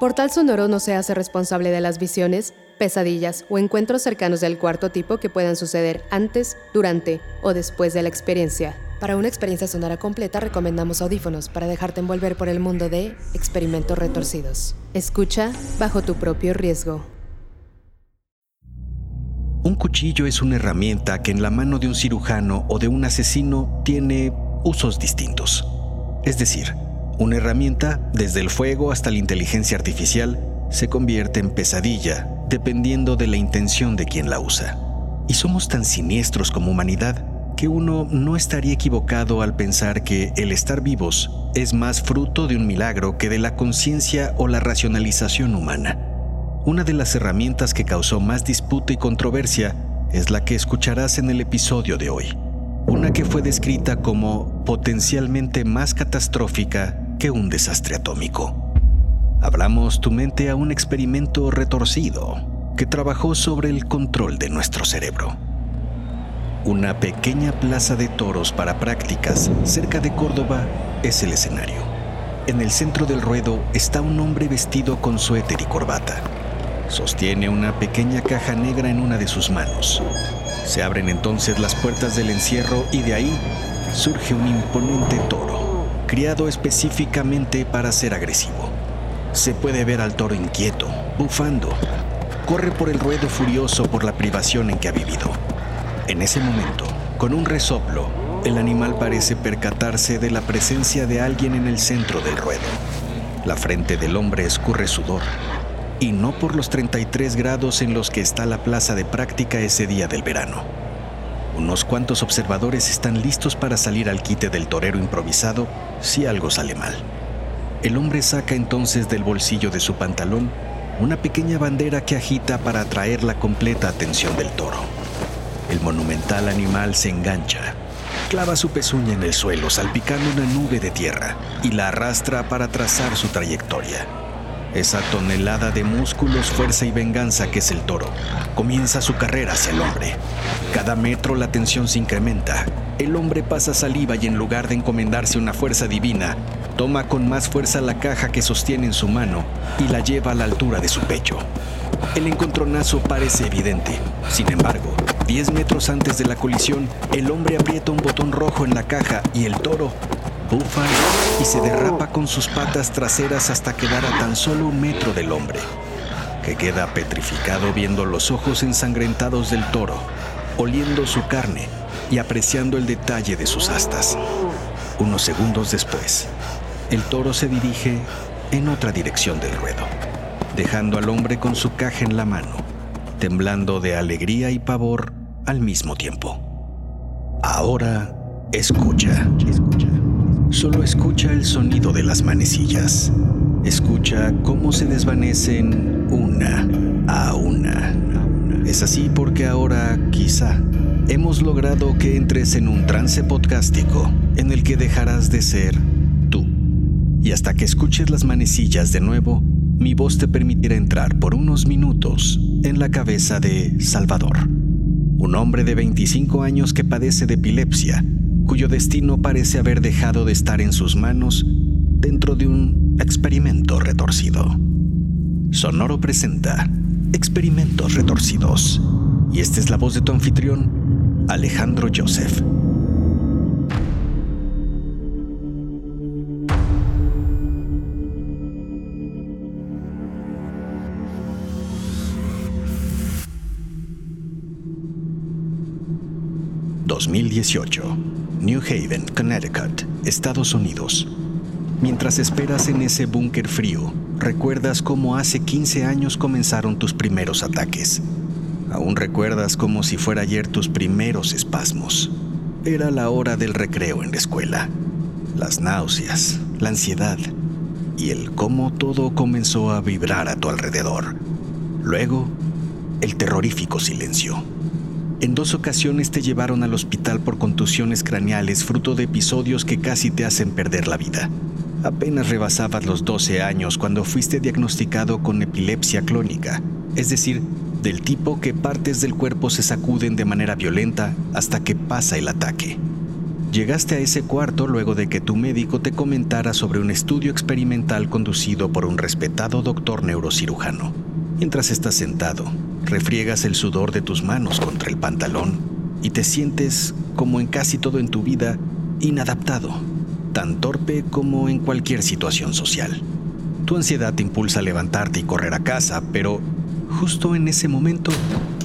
Portal Sonoro no se hace responsable de las visiones, pesadillas o encuentros cercanos del cuarto tipo que puedan suceder antes, durante o después de la experiencia. Para una experiencia sonora completa recomendamos audífonos para dejarte envolver por el mundo de experimentos retorcidos. Escucha bajo tu propio riesgo. Un cuchillo es una herramienta que en la mano de un cirujano o de un asesino tiene usos distintos. Es decir, una herramienta, desde el fuego hasta la inteligencia artificial, se convierte en pesadilla dependiendo de la intención de quien la usa. Y somos tan siniestros como humanidad que uno no estaría equivocado al pensar que el estar vivos es más fruto de un milagro que de la conciencia o la racionalización humana. Una de las herramientas que causó más disputa y controversia es la que escucharás en el episodio de hoy. Una que fue descrita como potencialmente más catastrófica que un desastre atómico. Hablamos tu mente a un experimento retorcido que trabajó sobre el control de nuestro cerebro. Una pequeña plaza de toros para prácticas cerca de Córdoba es el escenario. En el centro del ruedo está un hombre vestido con suéter y corbata. Sostiene una pequeña caja negra en una de sus manos. Se abren entonces las puertas del encierro y de ahí surge un imponente toro criado específicamente para ser agresivo. Se puede ver al toro inquieto, bufando. Corre por el ruedo furioso por la privación en que ha vivido. En ese momento, con un resoplo, el animal parece percatarse de la presencia de alguien en el centro del ruedo. La frente del hombre escurre sudor, y no por los 33 grados en los que está la plaza de práctica ese día del verano. Unos cuantos observadores están listos para salir al quite del torero improvisado si algo sale mal. El hombre saca entonces del bolsillo de su pantalón una pequeña bandera que agita para atraer la completa atención del toro. El monumental animal se engancha, clava su pezuña en el suelo salpicando una nube de tierra y la arrastra para trazar su trayectoria. Esa tonelada de músculos, fuerza y venganza que es el toro comienza su carrera hacia el hombre. Cada metro la tensión se incrementa. El hombre pasa saliva y en lugar de encomendarse una fuerza divina, toma con más fuerza la caja que sostiene en su mano y la lleva a la altura de su pecho. El encontronazo parece evidente. Sin embargo, 10 metros antes de la colisión, el hombre aprieta un botón rojo en la caja y el toro bufa y se derrapa con sus patas traseras hasta quedar a tan solo un metro del hombre, que queda petrificado viendo los ojos ensangrentados del toro, oliendo su carne y apreciando el detalle de sus astas. Unos segundos después, el toro se dirige en otra dirección del ruedo, dejando al hombre con su caja en la mano, temblando de alegría y pavor al mismo tiempo. Ahora escucha. escucha. Solo escucha el sonido de las manecillas. Escucha cómo se desvanecen una a una. Es así porque ahora, quizá, hemos logrado que entres en un trance podcástico en el que dejarás de ser tú. Y hasta que escuches las manecillas de nuevo, mi voz te permitirá entrar por unos minutos en la cabeza de Salvador, un hombre de 25 años que padece de epilepsia cuyo destino parece haber dejado de estar en sus manos dentro de un experimento retorcido. Sonoro presenta Experimentos Retorcidos. Y esta es la voz de tu anfitrión, Alejandro Joseph. ...2018... New Haven, Connecticut, Estados Unidos. Mientras esperas en ese búnker frío, recuerdas cómo hace 15 años comenzaron tus primeros ataques. Aún recuerdas como si fuera ayer tus primeros espasmos. Era la hora del recreo en la escuela. Las náuseas, la ansiedad y el cómo todo comenzó a vibrar a tu alrededor. Luego, el terrorífico silencio. En dos ocasiones te llevaron al hospital por contusiones craneales fruto de episodios que casi te hacen perder la vida. Apenas rebasabas los 12 años cuando fuiste diagnosticado con epilepsia clónica, es decir, del tipo que partes del cuerpo se sacuden de manera violenta hasta que pasa el ataque. Llegaste a ese cuarto luego de que tu médico te comentara sobre un estudio experimental conducido por un respetado doctor neurocirujano. Mientras estás sentado, refriegas el sudor de tus manos contra el pantalón y te sientes, como en casi todo en tu vida, inadaptado tan torpe como en cualquier situación social. Tu ansiedad te impulsa a levantarte y correr a casa, pero justo en ese momento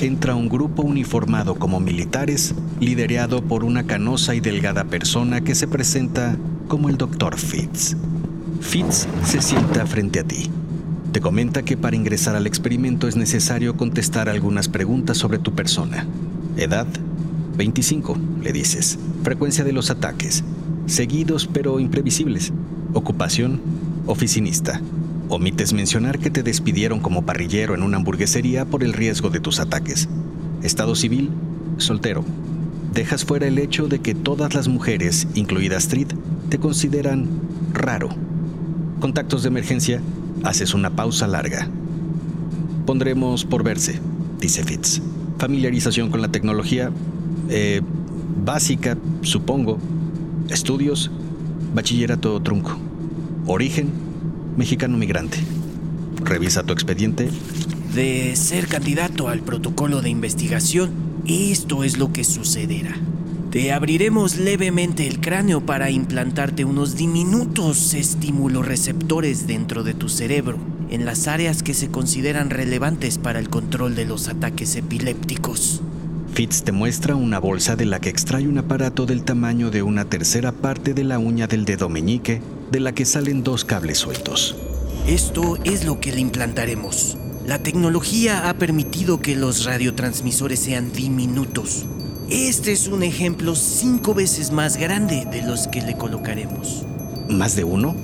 entra un grupo uniformado como militares, liderado por una canosa y delgada persona que se presenta como el Dr. Fitz. Fitz se sienta frente a ti. Te comenta que para ingresar al experimento es necesario contestar algunas preguntas sobre tu persona. Edad, 25, le dices. Frecuencia de los ataques, seguidos pero imprevisibles. Ocupación, oficinista. Omites mencionar que te despidieron como parrillero en una hamburguesería por el riesgo de tus ataques. Estado civil, soltero. Dejas fuera el hecho de que todas las mujeres, incluida Street, te consideran raro. Contactos de emergencia, haces una pausa larga. Pondremos por verse, dice Fitz. Familiarización con la tecnología, eh, básica, supongo, Estudios, bachillerato trunco. Origen, mexicano migrante. Revisa tu expediente. De ser candidato al protocolo de investigación, esto es lo que sucederá. Te abriremos levemente el cráneo para implantarte unos diminutos estímulos-receptores dentro de tu cerebro, en las áreas que se consideran relevantes para el control de los ataques epilépticos. Fitz te muestra una bolsa de la que extrae un aparato del tamaño de una tercera parte de la uña del dedo meñique, de la que salen dos cables sueltos. Esto es lo que le implantaremos. La tecnología ha permitido que los radiotransmisores sean diminutos. Este es un ejemplo cinco veces más grande de los que le colocaremos. ¿Más de uno?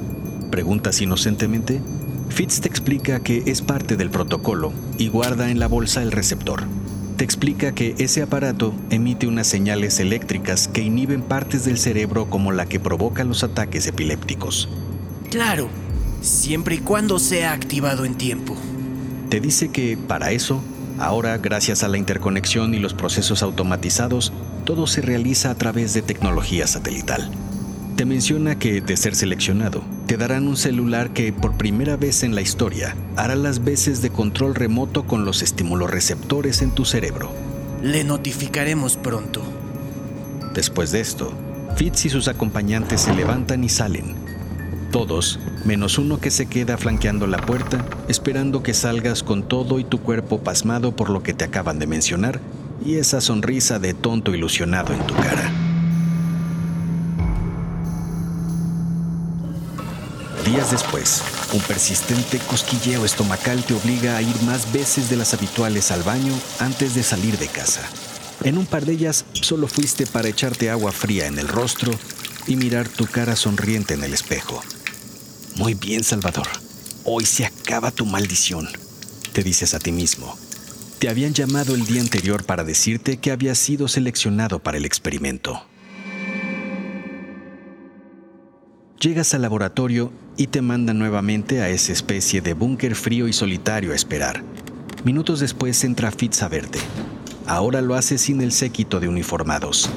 Preguntas inocentemente. Fitz te explica que es parte del protocolo y guarda en la bolsa el receptor te explica que ese aparato emite unas señales eléctricas que inhiben partes del cerebro como la que provoca los ataques epilépticos. Claro, siempre y cuando sea activado en tiempo. Te dice que, para eso, ahora, gracias a la interconexión y los procesos automatizados, todo se realiza a través de tecnología satelital. Te menciona que, de ser seleccionado, te darán un celular que, por primera vez en la historia, hará las veces de control remoto con los estímulos-receptores en tu cerebro. Le notificaremos pronto. Después de esto, Fitz y sus acompañantes se levantan y salen. Todos, menos uno que se queda flanqueando la puerta, esperando que salgas con todo y tu cuerpo pasmado por lo que te acaban de mencionar y esa sonrisa de tonto ilusionado en tu cara. Días después, un persistente cosquilleo estomacal te obliga a ir más veces de las habituales al baño antes de salir de casa. En un par de ellas solo fuiste para echarte agua fría en el rostro y mirar tu cara sonriente en el espejo. Muy bien, Salvador. Hoy se acaba tu maldición, te dices a ti mismo. Te habían llamado el día anterior para decirte que habías sido seleccionado para el experimento. Llegas al laboratorio y te mandan nuevamente a esa especie de búnker frío y solitario a esperar. Minutos después entra Fitz a verte. Ahora lo hace sin el séquito de uniformados.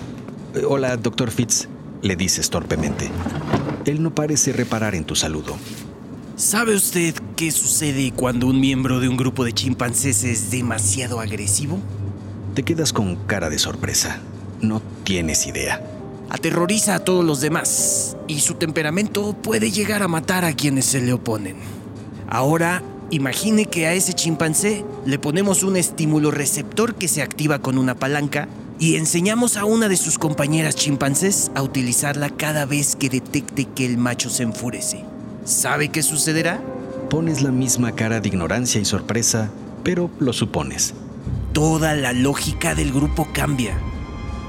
Eh, hola, doctor Fitz, le dices torpemente. Él no parece reparar en tu saludo. ¿Sabe usted qué sucede cuando un miembro de un grupo de chimpancés es demasiado agresivo? Te quedas con cara de sorpresa. No tienes idea. Aterroriza a todos los demás y su temperamento puede llegar a matar a quienes se le oponen. Ahora, imagine que a ese chimpancé le ponemos un estímulo receptor que se activa con una palanca y enseñamos a una de sus compañeras chimpancés a utilizarla cada vez que detecte que el macho se enfurece. ¿Sabe qué sucederá? Pones la misma cara de ignorancia y sorpresa, pero lo supones. toda la lógica del grupo cambia.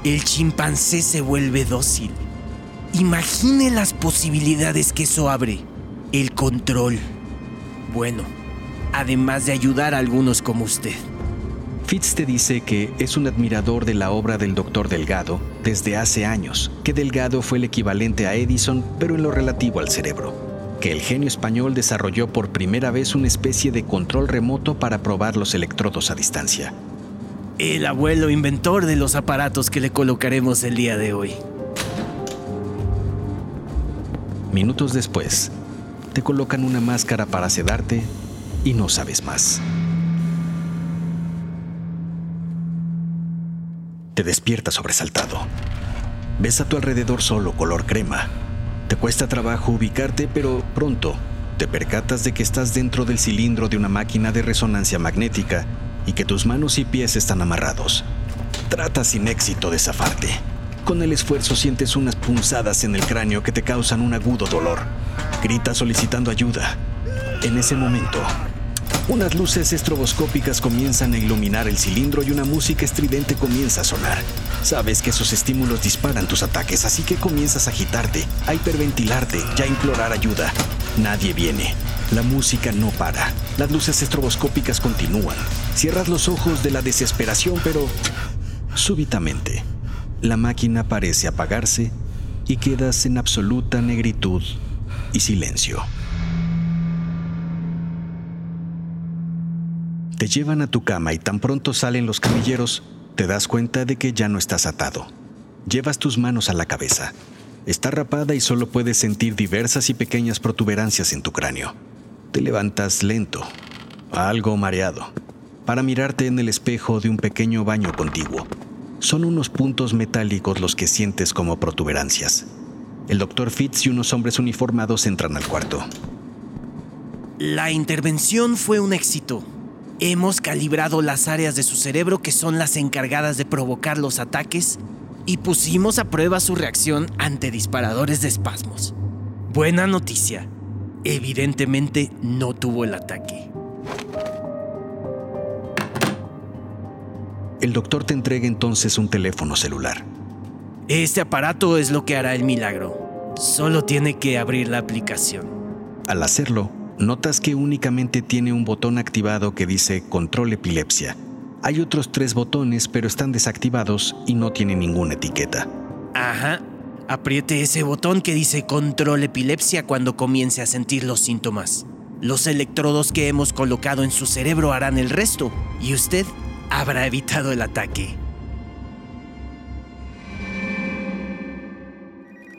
El chimpancé se vuelve dócil. Imagine las posibilidades que eso abre. El control. Bueno, además de ayudar a algunos como usted. Fitz te dice que es un admirador de la obra del doctor Delgado desde hace años, que Delgado fue el equivalente a Edison, pero en lo relativo al cerebro, que el genio español desarrolló por primera vez una especie de control remoto para probar los electrodos a distancia. El abuelo inventor de los aparatos que le colocaremos el día de hoy. Minutos después, te colocan una máscara para sedarte y no sabes más. Te despiertas sobresaltado. Ves a tu alrededor solo color crema. Te cuesta trabajo ubicarte, pero pronto te percatas de que estás dentro del cilindro de una máquina de resonancia magnética y que tus manos y pies están amarrados. Tratas sin éxito de zafarte. Con el esfuerzo sientes unas punzadas en el cráneo que te causan un agudo dolor. Gritas solicitando ayuda. En ese momento, unas luces estroboscópicas comienzan a iluminar el cilindro y una música estridente comienza a sonar. Sabes que esos estímulos disparan tus ataques, así que comienzas a agitarte, a hiperventilarte y a implorar ayuda. Nadie viene. La música no para. Las luces estroboscópicas continúan. Cierras los ojos de la desesperación, pero súbitamente la máquina parece apagarse y quedas en absoluta negritud y silencio. Te llevan a tu cama y tan pronto salen los camilleros, te das cuenta de que ya no estás atado. Llevas tus manos a la cabeza. Está rapada y solo puedes sentir diversas y pequeñas protuberancias en tu cráneo. Te levantas lento, algo mareado, para mirarte en el espejo de un pequeño baño contiguo. Son unos puntos metálicos los que sientes como protuberancias. El doctor Fitz y unos hombres uniformados entran al cuarto. La intervención fue un éxito. Hemos calibrado las áreas de su cerebro que son las encargadas de provocar los ataques y pusimos a prueba su reacción ante disparadores de espasmos. Buena noticia. Evidentemente no tuvo el ataque. El doctor te entrega entonces un teléfono celular. Este aparato es lo que hará el milagro. Solo tiene que abrir la aplicación. Al hacerlo, notas que únicamente tiene un botón activado que dice Control Epilepsia. Hay otros tres botones, pero están desactivados y no tienen ninguna etiqueta. Ajá. Apriete ese botón que dice Control Epilepsia cuando comience a sentir los síntomas. Los electrodos que hemos colocado en su cerebro harán el resto y usted habrá evitado el ataque.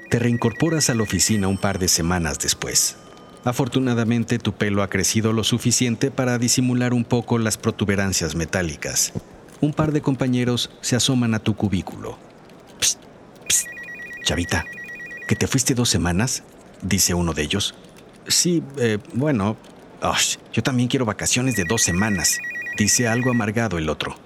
Te reincorporas a la oficina un par de semanas después. Afortunadamente tu pelo ha crecido lo suficiente para disimular un poco las protuberancias metálicas. Un par de compañeros se asoman a tu cubículo. Psst. Chavita, ¿que te fuiste dos semanas? Dice uno de ellos. Sí, eh, bueno, yo también quiero vacaciones de dos semanas, dice algo amargado el otro.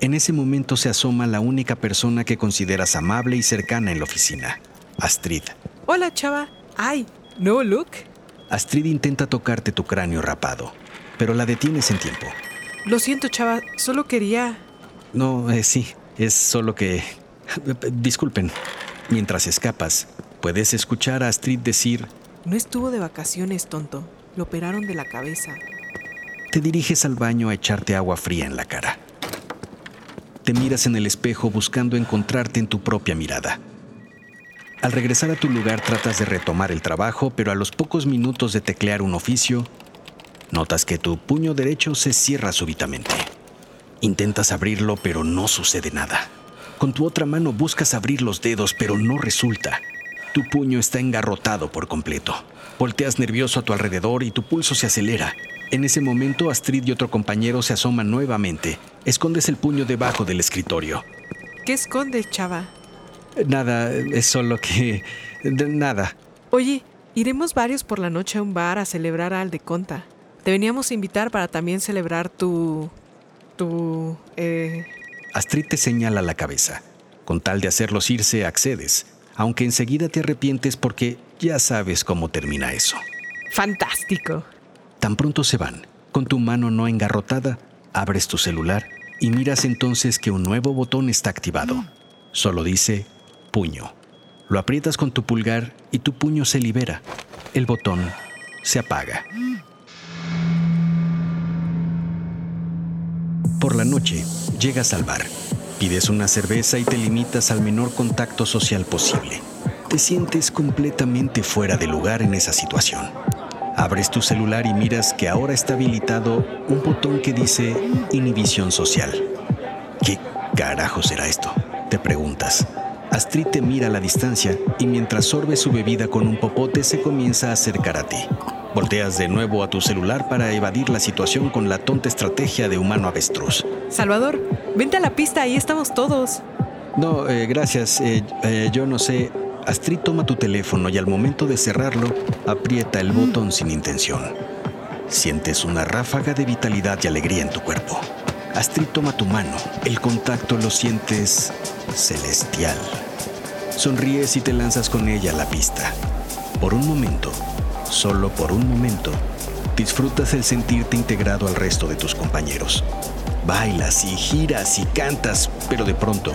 En ese momento se asoma la única persona que consideras amable y cercana en la oficina, Astrid. Hola, chava. Ay, ¿no, Luke? Astrid intenta tocarte tu cráneo rapado, pero la detienes en tiempo. Lo siento, chava, solo quería... No, eh, sí, es solo que... Disculpen. Mientras escapas, puedes escuchar a Astrid decir... No estuvo de vacaciones, tonto. Lo operaron de la cabeza. Te diriges al baño a echarte agua fría en la cara. Te miras en el espejo buscando encontrarte en tu propia mirada. Al regresar a tu lugar tratas de retomar el trabajo, pero a los pocos minutos de teclear un oficio, notas que tu puño derecho se cierra súbitamente. Intentas abrirlo, pero no sucede nada. Con tu otra mano buscas abrir los dedos, pero no resulta. Tu puño está engarrotado por completo. Volteas nervioso a tu alrededor y tu pulso se acelera. En ese momento, Astrid y otro compañero se asoman nuevamente. Escondes el puño debajo del escritorio. ¿Qué escondes, chava? Nada, es solo que... nada. Oye, iremos varios por la noche a un bar a celebrar al de Conta. Te veníamos a invitar para también celebrar tu... tu... Eh... Astrid te señala la cabeza. Con tal de hacerlos irse, accedes, aunque enseguida te arrepientes porque ya sabes cómo termina eso. Fantástico. Tan pronto se van, con tu mano no engarrotada, abres tu celular y miras entonces que un nuevo botón está activado. Solo dice puño. Lo aprietas con tu pulgar y tu puño se libera. El botón se apaga. Por la noche, llegas al bar. Pides una cerveza y te limitas al menor contacto social posible. Te sientes completamente fuera de lugar en esa situación. Abres tu celular y miras que ahora está habilitado un botón que dice inhibición social. ¿Qué carajo será esto? Te preguntas. Astrid te mira a la distancia y mientras sorbe su bebida con un popote se comienza a acercar a ti. Volteas de nuevo a tu celular para evadir la situación con la tonta estrategia de humano avestruz. Salvador, vente a la pista, ahí estamos todos. No, eh, gracias. Eh, eh, yo no sé. Astrid toma tu teléfono y al momento de cerrarlo, aprieta el botón sin intención. Sientes una ráfaga de vitalidad y alegría en tu cuerpo. Astrid toma tu mano. El contacto lo sientes celestial. Sonríes y te lanzas con ella a la pista. Por un momento, solo por un momento, disfrutas el sentirte integrado al resto de tus compañeros. Bailas y giras y cantas, pero de pronto,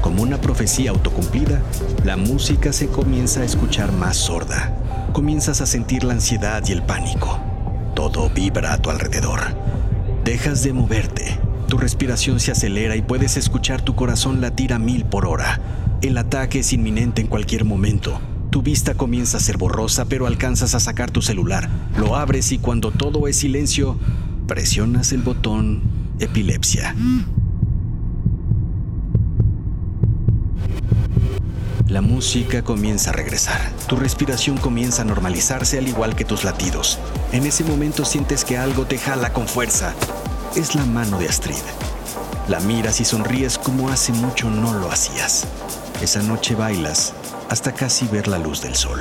como una profecía autocumplida, la música se comienza a escuchar más sorda. Comienzas a sentir la ansiedad y el pánico. Todo vibra a tu alrededor. Dejas de moverte. Tu respiración se acelera y puedes escuchar tu corazón latir a mil por hora. El ataque es inminente en cualquier momento. Tu vista comienza a ser borrosa, pero alcanzas a sacar tu celular. Lo abres y cuando todo es silencio, presionas el botón epilepsia. La música comienza a regresar. Tu respiración comienza a normalizarse al igual que tus latidos. En ese momento sientes que algo te jala con fuerza. Es la mano de Astrid. La miras y sonríes como hace mucho no lo hacías. Esa noche bailas hasta casi ver la luz del sol.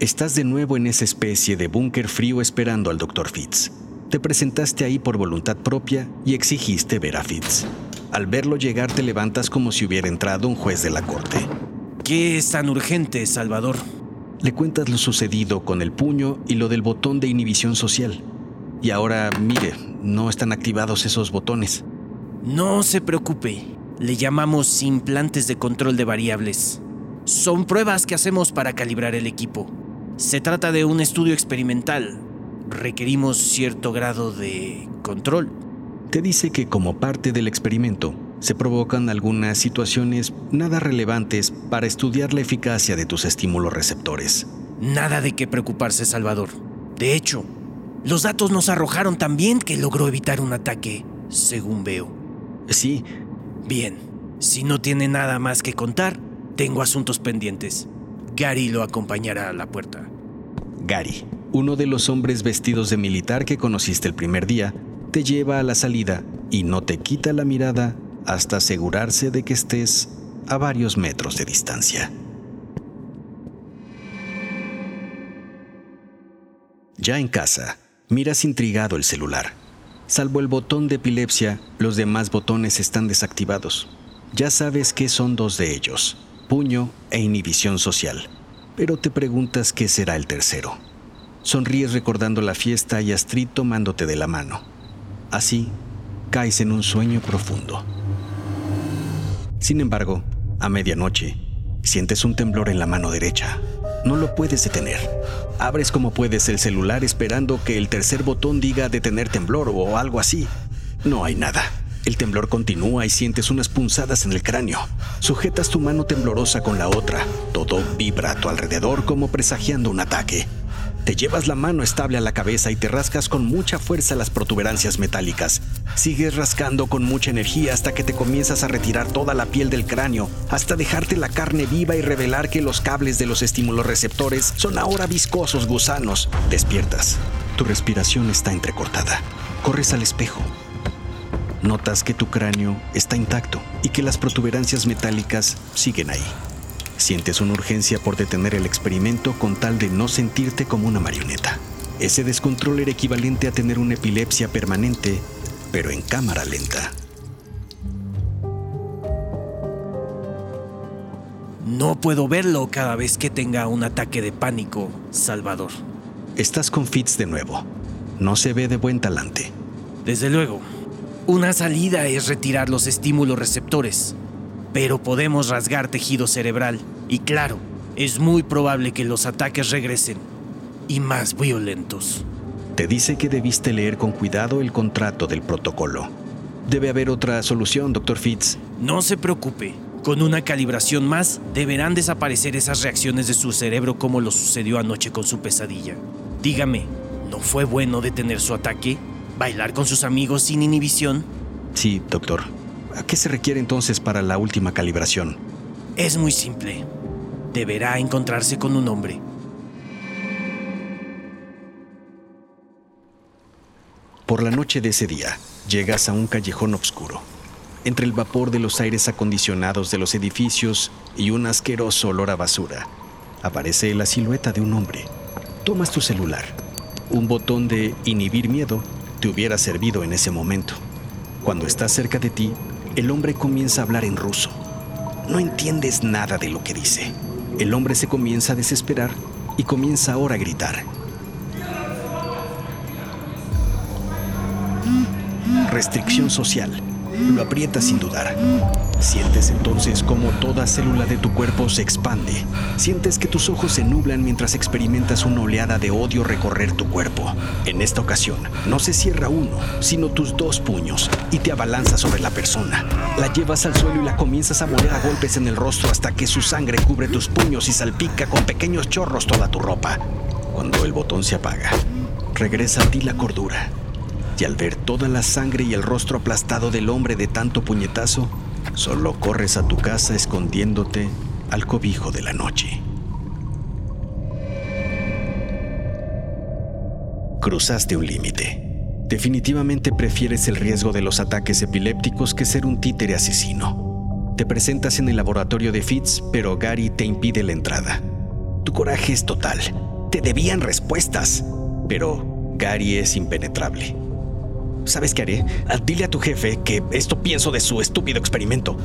Estás de nuevo en esa especie de búnker frío esperando al Dr. Fitz. Te presentaste ahí por voluntad propia y exigiste ver a Fitz. Al verlo llegar te levantas como si hubiera entrado un juez de la corte. ¿Qué es tan urgente, Salvador? Le cuentas lo sucedido con el puño y lo del botón de inhibición social. Y ahora, mire, no están activados esos botones. No se preocupe. Le llamamos implantes de control de variables. Son pruebas que hacemos para calibrar el equipo. Se trata de un estudio experimental. Requerimos cierto grado de control. Te dice que como parte del experimento, se provocan algunas situaciones nada relevantes para estudiar la eficacia de tus estímulos receptores. Nada de qué preocuparse, Salvador. De hecho, los datos nos arrojaron también que logró evitar un ataque, según veo. Sí. Bien, si no tiene nada más que contar, tengo asuntos pendientes. Gary lo acompañará a la puerta. Gary, uno de los hombres vestidos de militar que conociste el primer día, te lleva a la salida y no te quita la mirada hasta asegurarse de que estés a varios metros de distancia. Ya en casa, miras intrigado el celular. Salvo el botón de epilepsia, los demás botones están desactivados. Ya sabes que son dos de ellos, puño e inhibición social. Pero te preguntas qué será el tercero. Sonríes recordando la fiesta y Astrid tomándote de la mano. Así, caes en un sueño profundo. Sin embargo, a medianoche, sientes un temblor en la mano derecha. No lo puedes detener. Abres como puedes el celular esperando que el tercer botón diga detener temblor o algo así. No hay nada. El temblor continúa y sientes unas punzadas en el cráneo. Sujetas tu mano temblorosa con la otra. Todo vibra a tu alrededor como presagiando un ataque. Te llevas la mano estable a la cabeza y te rascas con mucha fuerza las protuberancias metálicas. Sigues rascando con mucha energía hasta que te comienzas a retirar toda la piel del cráneo, hasta dejarte la carne viva y revelar que los cables de los estímulos receptores son ahora viscosos gusanos. Despiertas. Tu respiración está entrecortada. Corres al espejo. Notas que tu cráneo está intacto y que las protuberancias metálicas siguen ahí. Sientes una urgencia por detener el experimento con tal de no sentirte como una marioneta. Ese descontrol era equivalente a tener una epilepsia permanente, pero en cámara lenta. No puedo verlo cada vez que tenga un ataque de pánico, Salvador. Estás con Fitz de nuevo. no se ve de buen talante. Desde luego, una salida es retirar los estímulos receptores, pero podemos rasgar tejido cerebral y claro, es muy probable que los ataques regresen y más violentos. Te dice que debiste leer con cuidado el contrato del protocolo. Debe haber otra solución, Dr. Fitz. No se preocupe. Con una calibración más, deberán desaparecer esas reacciones de su cerebro como lo sucedió anoche con su pesadilla. Dígame, ¿no fue bueno detener su ataque? ¿Bailar con sus amigos sin inhibición? Sí, doctor. ¿A qué se requiere entonces para la última calibración? Es muy simple. Deberá encontrarse con un hombre. Por la noche de ese día, llegas a un callejón oscuro. Entre el vapor de los aires acondicionados de los edificios y un asqueroso olor a basura, aparece la silueta de un hombre. Tomas tu celular. Un botón de inhibir miedo te hubiera servido en ese momento. Cuando estás cerca de ti, el hombre comienza a hablar en ruso. No entiendes nada de lo que dice. El hombre se comienza a desesperar y comienza ahora a gritar. Restricción social. Lo aprietas sin dudar. Sientes entonces como toda célula de tu cuerpo se expande. Sientes que tus ojos se nublan mientras experimentas una oleada de odio recorrer tu cuerpo. En esta ocasión, no se cierra uno, sino tus dos puños y te abalanza sobre la persona. La llevas al suelo y la comienzas a moler a golpes en el rostro hasta que su sangre cubre tus puños y salpica con pequeños chorros toda tu ropa. Cuando el botón se apaga, regresa a ti la cordura y al ver toda la sangre y el rostro aplastado del hombre de tanto puñetazo, solo corres a tu casa escondiéndote al cobijo de la noche. Cruzaste un límite. Definitivamente prefieres el riesgo de los ataques epilépticos que ser un títere asesino. Te presentas en el laboratorio de Fitz, pero Gary te impide la entrada. Tu coraje es total. Te debían respuestas, pero Gary es impenetrable. ¿Sabes qué haré? Ah, dile a tu jefe que esto pienso de su estúpido experimento.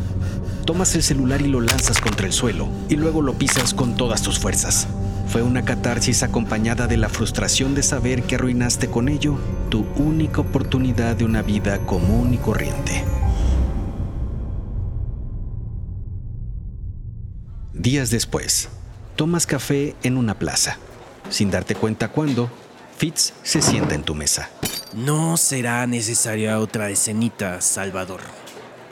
Tomas el celular y lo lanzas contra el suelo, y luego lo pisas con todas tus fuerzas. Fue una catarsis acompañada de la frustración de saber que arruinaste con ello tu única oportunidad de una vida común y corriente. Días después, tomas café en una plaza. Sin darte cuenta cuándo, Fitz se sienta en tu mesa. No será necesaria otra escenita, Salvador.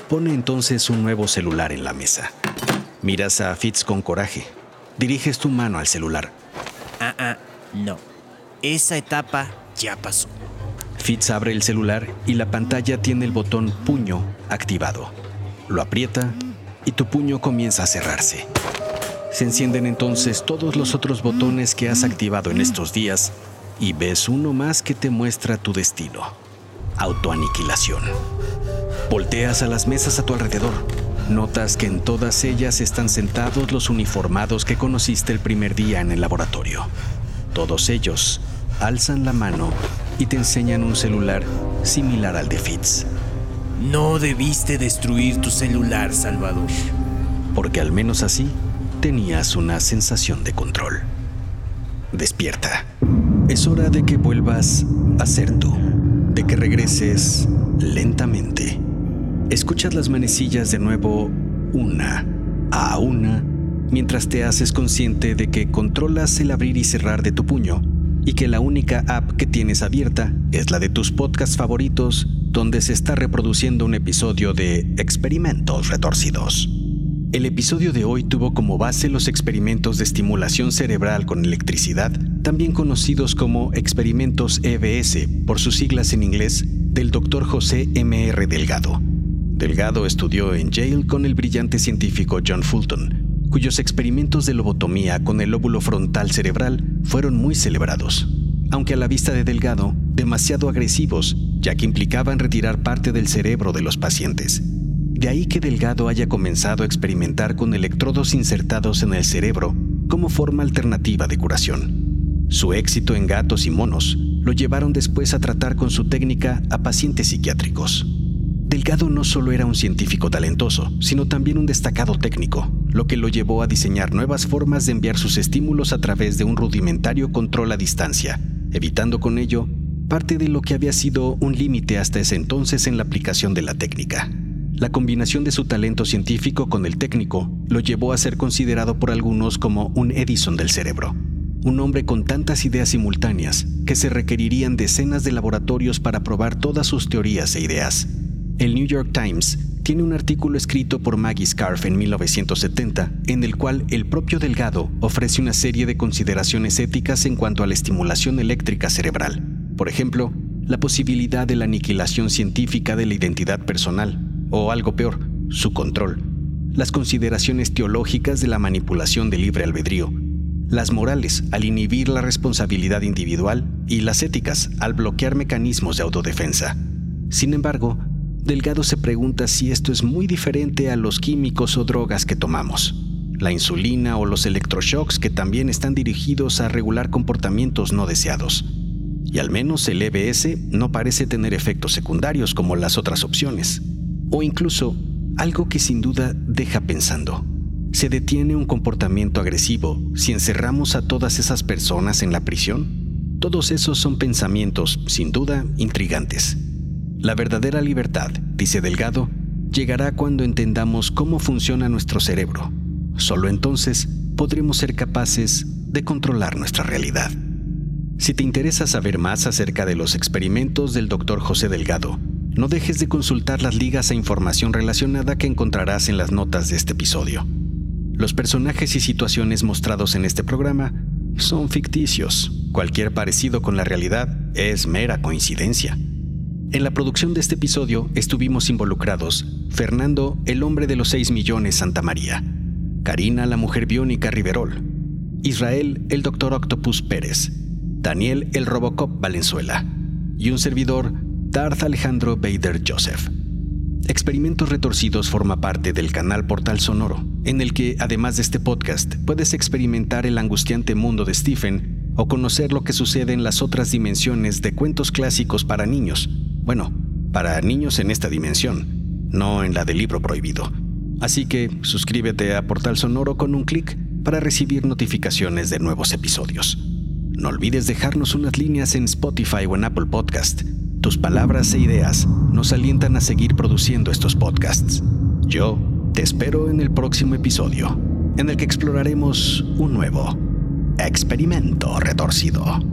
Pone entonces un nuevo celular en la mesa. Miras a Fitz con coraje. Diriges tu mano al celular. Ah, ah, no. Esa etapa ya pasó. Fitz abre el celular y la pantalla tiene el botón puño activado. Lo aprieta y tu puño comienza a cerrarse. Se encienden entonces todos los otros botones que has activado en estos días y ves uno más que te muestra tu destino. Autoaniquilación. Volteas a las mesas a tu alrededor. Notas que en todas ellas están sentados los uniformados que conociste el primer día en el laboratorio. Todos ellos alzan la mano y te enseñan un celular similar al de Fitz. No debiste destruir tu celular, Salvador. Porque al menos así tenías una sensación de control. Despierta. Es hora de que vuelvas a ser tú, de que regreses lentamente. Escuchas las manecillas de nuevo una a una mientras te haces consciente de que controlas el abrir y cerrar de tu puño y que la única app que tienes abierta es la de tus podcasts favoritos donde se está reproduciendo un episodio de Experimentos Retorcidos. El episodio de hoy tuvo como base los experimentos de estimulación cerebral con electricidad, también conocidos como experimentos EBS, por sus siglas en inglés, del Dr. José M.R. Delgado. Delgado estudió en Yale con el brillante científico John Fulton, cuyos experimentos de lobotomía con el lóbulo frontal cerebral fueron muy celebrados, aunque a la vista de Delgado, demasiado agresivos, ya que implicaban retirar parte del cerebro de los pacientes. De ahí que Delgado haya comenzado a experimentar con electrodos insertados en el cerebro como forma alternativa de curación. Su éxito en gatos y monos lo llevaron después a tratar con su técnica a pacientes psiquiátricos. Delgado no solo era un científico talentoso, sino también un destacado técnico, lo que lo llevó a diseñar nuevas formas de enviar sus estímulos a través de un rudimentario control a distancia, evitando con ello parte de lo que había sido un límite hasta ese entonces en la aplicación de la técnica. La combinación de su talento científico con el técnico lo llevó a ser considerado por algunos como un Edison del cerebro, un hombre con tantas ideas simultáneas que se requerirían decenas de laboratorios para probar todas sus teorías e ideas. El New York Times tiene un artículo escrito por Maggie Scarf en 1970 en el cual el propio Delgado ofrece una serie de consideraciones éticas en cuanto a la estimulación eléctrica cerebral. Por ejemplo, la posibilidad de la aniquilación científica de la identidad personal, o algo peor, su control, las consideraciones teológicas de la manipulación del libre albedrío, las morales al inhibir la responsabilidad individual y las éticas al bloquear mecanismos de autodefensa. Sin embargo, Delgado se pregunta si esto es muy diferente a los químicos o drogas que tomamos, la insulina o los electroshocks que también están dirigidos a regular comportamientos no deseados. Y al menos el EBS no parece tener efectos secundarios como las otras opciones o incluso algo que sin duda deja pensando. ¿Se detiene un comportamiento agresivo si encerramos a todas esas personas en la prisión? Todos esos son pensamientos, sin duda, intrigantes. La verdadera libertad, dice Delgado, llegará cuando entendamos cómo funciona nuestro cerebro. Solo entonces podremos ser capaces de controlar nuestra realidad. Si te interesa saber más acerca de los experimentos del Dr. José Delgado, no dejes de consultar las ligas e información relacionada que encontrarás en las notas de este episodio. Los personajes y situaciones mostrados en este programa son ficticios. Cualquier parecido con la realidad es mera coincidencia. En la producción de este episodio estuvimos involucrados Fernando, el hombre de los 6 millones Santa María, Karina, la mujer biónica Riverol, Israel, el doctor Octopus Pérez, Daniel, el Robocop Valenzuela, y un servidor, Darth Alejandro Bader Joseph. Experimentos Retorcidos forma parte del canal Portal Sonoro, en el que, además de este podcast, puedes experimentar el angustiante mundo de Stephen o conocer lo que sucede en las otras dimensiones de cuentos clásicos para niños. Bueno, para niños en esta dimensión, no en la del libro prohibido. Así que suscríbete a Portal Sonoro con un clic para recibir notificaciones de nuevos episodios. No olvides dejarnos unas líneas en Spotify o en Apple Podcast tus palabras e ideas nos alientan a seguir produciendo estos podcasts. Yo te espero en el próximo episodio, en el que exploraremos un nuevo experimento retorcido.